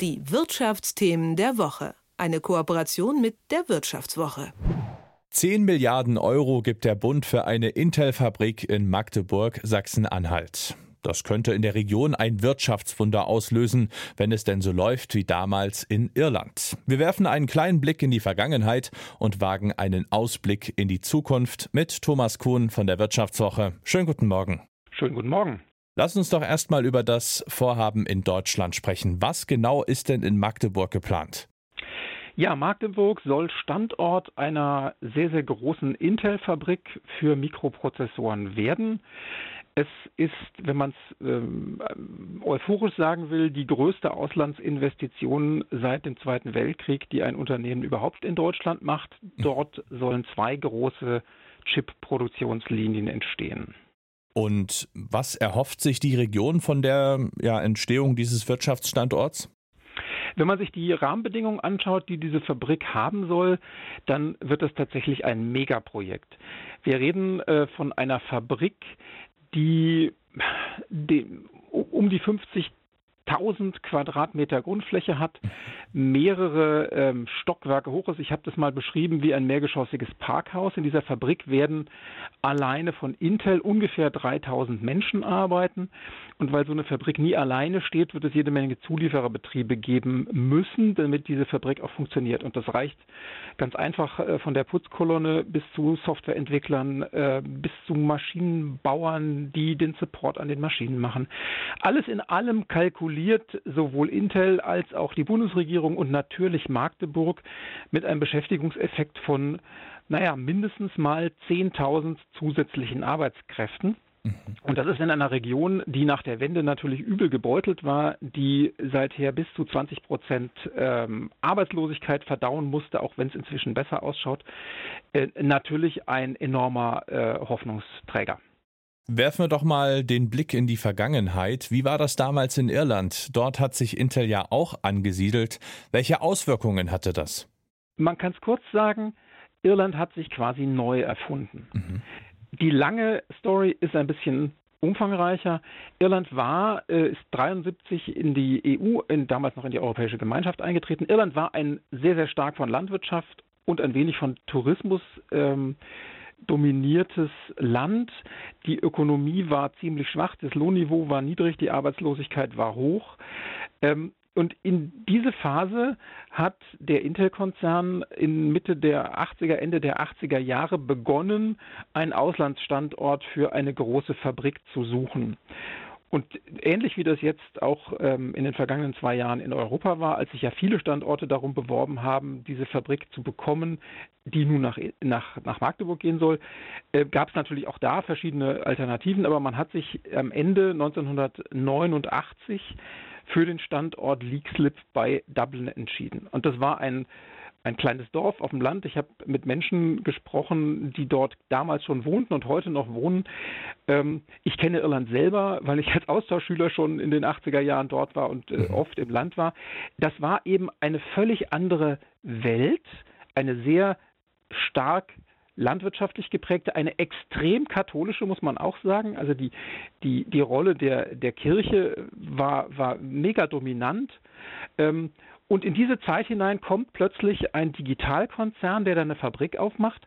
Die Wirtschaftsthemen der Woche. Eine Kooperation mit der Wirtschaftswoche. 10 Milliarden Euro gibt der Bund für eine Intel-Fabrik in Magdeburg, Sachsen-Anhalt. Das könnte in der Region ein Wirtschaftswunder auslösen, wenn es denn so läuft wie damals in Irland. Wir werfen einen kleinen Blick in die Vergangenheit und wagen einen Ausblick in die Zukunft mit Thomas Kuhn von der Wirtschaftswoche. Schönen guten Morgen. Schönen guten Morgen. Lass uns doch erstmal über das Vorhaben in Deutschland sprechen. Was genau ist denn in Magdeburg geplant? Ja, Magdeburg soll Standort einer sehr, sehr großen Intel-Fabrik für Mikroprozessoren werden. Es ist, wenn man es ähm, euphorisch sagen will, die größte Auslandsinvestition seit dem Zweiten Weltkrieg, die ein Unternehmen überhaupt in Deutschland macht. Dort sollen zwei große Chip-Produktionslinien entstehen. Und was erhofft sich die Region von der ja, Entstehung dieses Wirtschaftsstandorts? Wenn man sich die Rahmenbedingungen anschaut, die diese Fabrik haben soll, dann wird es tatsächlich ein Megaprojekt. Wir reden äh, von einer Fabrik, die, die um die 50 1000 Quadratmeter Grundfläche hat, mehrere ähm, Stockwerke hoch ist. Ich habe das mal beschrieben wie ein mehrgeschossiges Parkhaus. In dieser Fabrik werden alleine von Intel ungefähr 3000 Menschen arbeiten. Und weil so eine Fabrik nie alleine steht, wird es jede Menge Zuliefererbetriebe geben müssen, damit diese Fabrik auch funktioniert. Und das reicht ganz einfach äh, von der Putzkolonne bis zu Softwareentwicklern, äh, bis zu Maschinenbauern, die den Support an den Maschinen machen. Alles in allem kalkuliert sowohl Intel als auch die Bundesregierung und natürlich Magdeburg mit einem Beschäftigungseffekt von naja, mindestens mal 10.000 zusätzlichen Arbeitskräften. Mhm. Und das ist in einer Region, die nach der Wende natürlich übel gebeutelt war, die seither bis zu 20 Prozent ähm, Arbeitslosigkeit verdauen musste, auch wenn es inzwischen besser ausschaut, äh, natürlich ein enormer äh, Hoffnungsträger. Werfen wir doch mal den Blick in die Vergangenheit. Wie war das damals in Irland? Dort hat sich Intel ja auch angesiedelt. Welche Auswirkungen hatte das? Man kann es kurz sagen, Irland hat sich quasi neu erfunden. Mhm. Die lange Story ist ein bisschen umfangreicher. Irland war, äh, ist 73 in die EU, in, damals noch in die Europäische Gemeinschaft eingetreten. Irland war ein sehr, sehr stark von Landwirtschaft und ein wenig von Tourismus ähm, dominiertes Land. Die Ökonomie war ziemlich schwach, das Lohnniveau war niedrig, die Arbeitslosigkeit war hoch. Ähm, und in diese Phase hat der Intel-Konzern in Mitte der 80er, Ende der 80er Jahre begonnen, einen Auslandsstandort für eine große Fabrik zu suchen. Und ähnlich wie das jetzt auch ähm, in den vergangenen zwei Jahren in Europa war, als sich ja viele Standorte darum beworben haben, diese Fabrik zu bekommen, die nun nach, nach, nach Magdeburg gehen soll, äh, gab es natürlich auch da verschiedene Alternativen, aber man hat sich am Ende 1989 für den Standort Leakslip bei Dublin entschieden. Und das war ein ein kleines Dorf auf dem Land. Ich habe mit Menschen gesprochen, die dort damals schon wohnten und heute noch wohnen. Ähm, ich kenne Irland selber, weil ich als Austauschschüler schon in den 80er Jahren dort war und äh, mhm. oft im Land war. Das war eben eine völlig andere Welt, eine sehr stark landwirtschaftlich geprägte, eine extrem katholische, muss man auch sagen. Also die, die, die Rolle der, der Kirche war, war mega dominant. Ähm, und in diese Zeit hinein kommt plötzlich ein Digitalkonzern, der da eine Fabrik aufmacht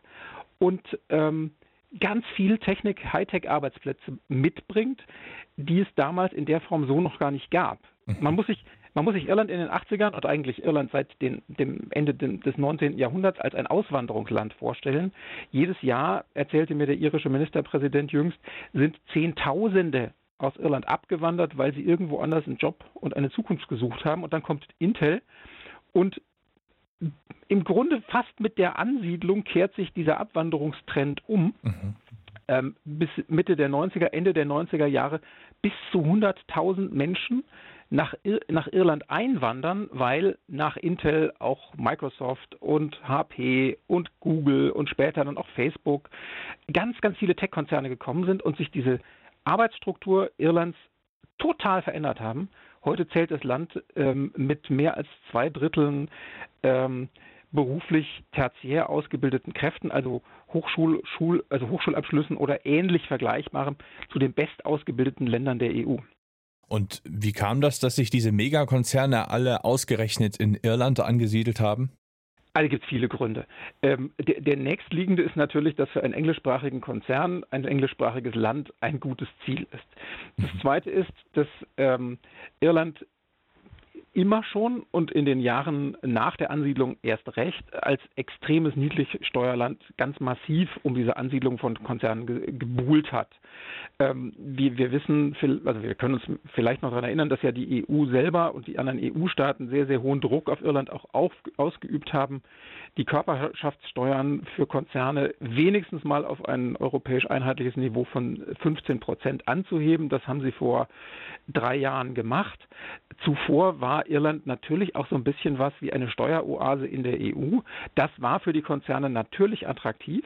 und ähm, ganz viel Technik, Hightech-Arbeitsplätze mitbringt, die es damals in der Form so noch gar nicht gab. Mhm. Man muss sich man muss sich Irland in den 80ern und eigentlich Irland seit den, dem Ende des 19. Jahrhunderts als ein Auswanderungsland vorstellen. Jedes Jahr, erzählte mir der irische Ministerpräsident jüngst, sind Zehntausende aus Irland abgewandert, weil sie irgendwo anders einen Job und eine Zukunft gesucht haben. Und dann kommt Intel und im Grunde fast mit der Ansiedlung kehrt sich dieser Abwanderungstrend um. Mhm. Ähm, bis Mitte der 90er, Ende der 90er Jahre bis zu 100.000 Menschen nach, Ir nach Irland einwandern, weil nach Intel auch Microsoft und HP und Google und später dann auch Facebook ganz, ganz viele Tech-Konzerne gekommen sind und sich diese Arbeitsstruktur Irlands total verändert haben. Heute zählt das Land ähm, mit mehr als zwei Dritteln ähm, beruflich tertiär ausgebildeten Kräften, also Hochschul, Schul, also Hochschulabschlüssen oder ähnlich vergleichbarem zu den bestausgebildeten Ländern der EU. Und wie kam das, dass sich diese Megakonzerne alle ausgerechnet in Irland angesiedelt haben? Also gibt es viele Gründe. Ähm, der, der, nächstliegende ist natürlich, dass für einen englischsprachigen Konzern ein englischsprachiges Land ein gutes Ziel ist. Das mhm. zweite ist, dass ähm, Irland immer schon und in den Jahren nach der Ansiedlung erst recht als extremes Niedrigsteuerland ganz massiv um diese Ansiedlung von Konzernen ge gebuhlt hat. Ähm, wir, wir, wissen, also wir können uns vielleicht noch daran erinnern, dass ja die EU selber und die anderen EU-Staaten sehr, sehr hohen Druck auf Irland auch auf, ausgeübt haben, die Körperschaftssteuern für Konzerne wenigstens mal auf ein europäisch einheitliches Niveau von 15 Prozent anzuheben. Das haben sie vor drei Jahren gemacht. Zuvor war Irland natürlich auch so ein bisschen was wie eine Steueroase in der EU. Das war für die Konzerne natürlich attraktiv,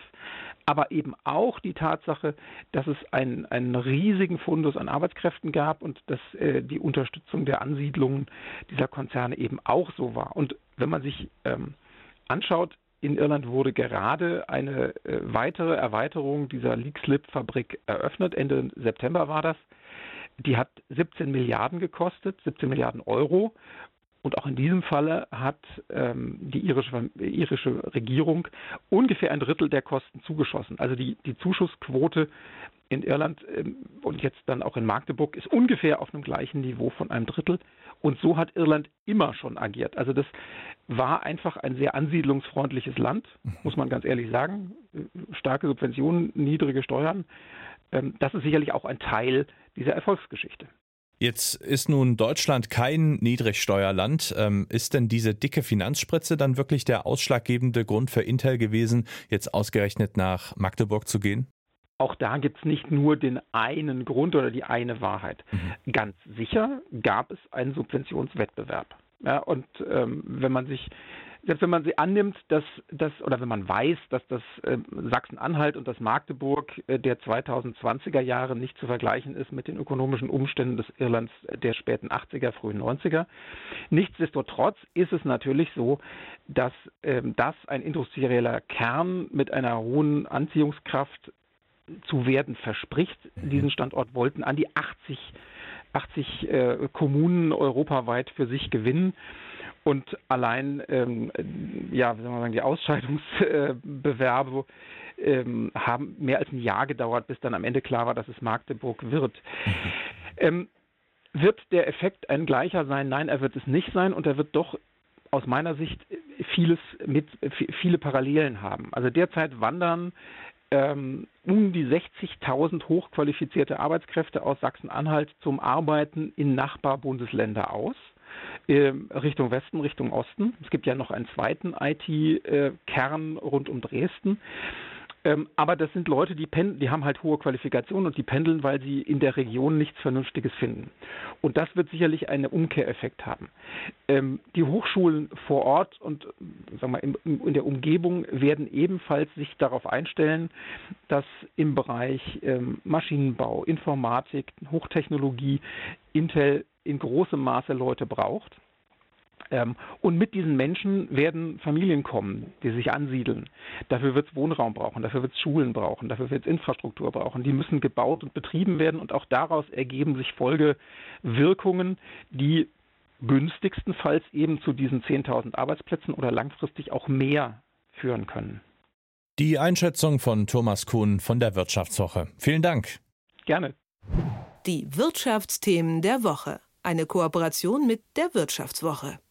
aber eben auch die Tatsache, dass es einen, einen riesigen Fundus an Arbeitskräften gab und dass äh, die Unterstützung der Ansiedlungen dieser Konzerne eben auch so war. Und wenn man sich ähm, anschaut, in Irland wurde gerade eine äh, weitere Erweiterung dieser Leakslip-Fabrik eröffnet. Ende September war das. Die hat 17 Milliarden gekostet, 17 Milliarden Euro. Und auch in diesem Falle hat ähm, die irische, irische, Regierung ungefähr ein Drittel der Kosten zugeschossen. Also die, die Zuschussquote in Irland ähm, und jetzt dann auch in Magdeburg ist ungefähr auf einem gleichen Niveau von einem Drittel. Und so hat Irland immer schon agiert. Also das war einfach ein sehr ansiedlungsfreundliches Land, muss man ganz ehrlich sagen. Starke Subventionen, niedrige Steuern. Ähm, das ist sicherlich auch ein Teil dieser Erfolgsgeschichte. Jetzt ist nun Deutschland kein Niedrigsteuerland. Ähm, ist denn diese dicke Finanzspritze dann wirklich der ausschlaggebende Grund für Intel gewesen, jetzt ausgerechnet nach Magdeburg zu gehen? Auch da gibt es nicht nur den einen Grund oder die eine Wahrheit. Mhm. Ganz sicher gab es einen Subventionswettbewerb. Ja, und ähm, wenn man sich selbst wenn man sie annimmt, dass das oder wenn man weiß, dass das äh, Sachsen-Anhalt und das Magdeburg äh, der 2020er Jahre nicht zu vergleichen ist mit den ökonomischen Umständen des Irlands der späten 80er, frühen 90er. Nichtsdestotrotz ist es natürlich so, dass ähm, das ein industrieller Kern mit einer hohen Anziehungskraft zu werden verspricht. Mhm. Diesen Standort wollten an die 80 80 äh, Kommunen europaweit für sich gewinnen. Und allein, ähm, ja, wie soll man sagen, die Ausscheidungsbewerbe ähm, haben mehr als ein Jahr gedauert, bis dann am Ende klar war, dass es Magdeburg wird. Ähm, wird der Effekt ein gleicher sein? Nein, er wird es nicht sein und er wird doch aus meiner Sicht vieles mit viele Parallelen haben. Also derzeit wandern ähm, um die 60.000 hochqualifizierte Arbeitskräfte aus Sachsen-Anhalt zum Arbeiten in Nachbarbundesländer aus. Ähm, Richtung Westen, Richtung Osten. Es gibt ja noch einen zweiten IT-Kern rund um Dresden. Ähm, aber das sind Leute, die, pendeln, die haben halt hohe Qualifikationen und die pendeln, weil sie in der Region nichts Vernünftiges finden. Und das wird sicherlich einen Umkehreffekt haben. Ähm, die Hochschulen vor Ort und sagen wir, in, in, der Umgebung werden ebenfalls sich darauf einstellen, dass im Bereich ähm, Maschinenbau, Informatik, Hochtechnologie Intel in großem Maße Leute braucht. Ähm, und mit diesen Menschen werden Familien kommen, die sich ansiedeln. Dafür wird es Wohnraum brauchen, dafür wird es Schulen brauchen, dafür wird es Infrastruktur brauchen. Die müssen gebaut und betrieben werden und auch daraus ergeben sich Folgewirkungen, die günstigstenfalls eben zu diesen 10.000 Arbeitsplätzen oder langfristig auch mehr führen können. Die Einschätzung von Thomas Kuhn von der Wirtschaftswoche. Vielen Dank. Gerne. Die Wirtschaftsthemen der Woche. Eine Kooperation mit der Wirtschaftswoche.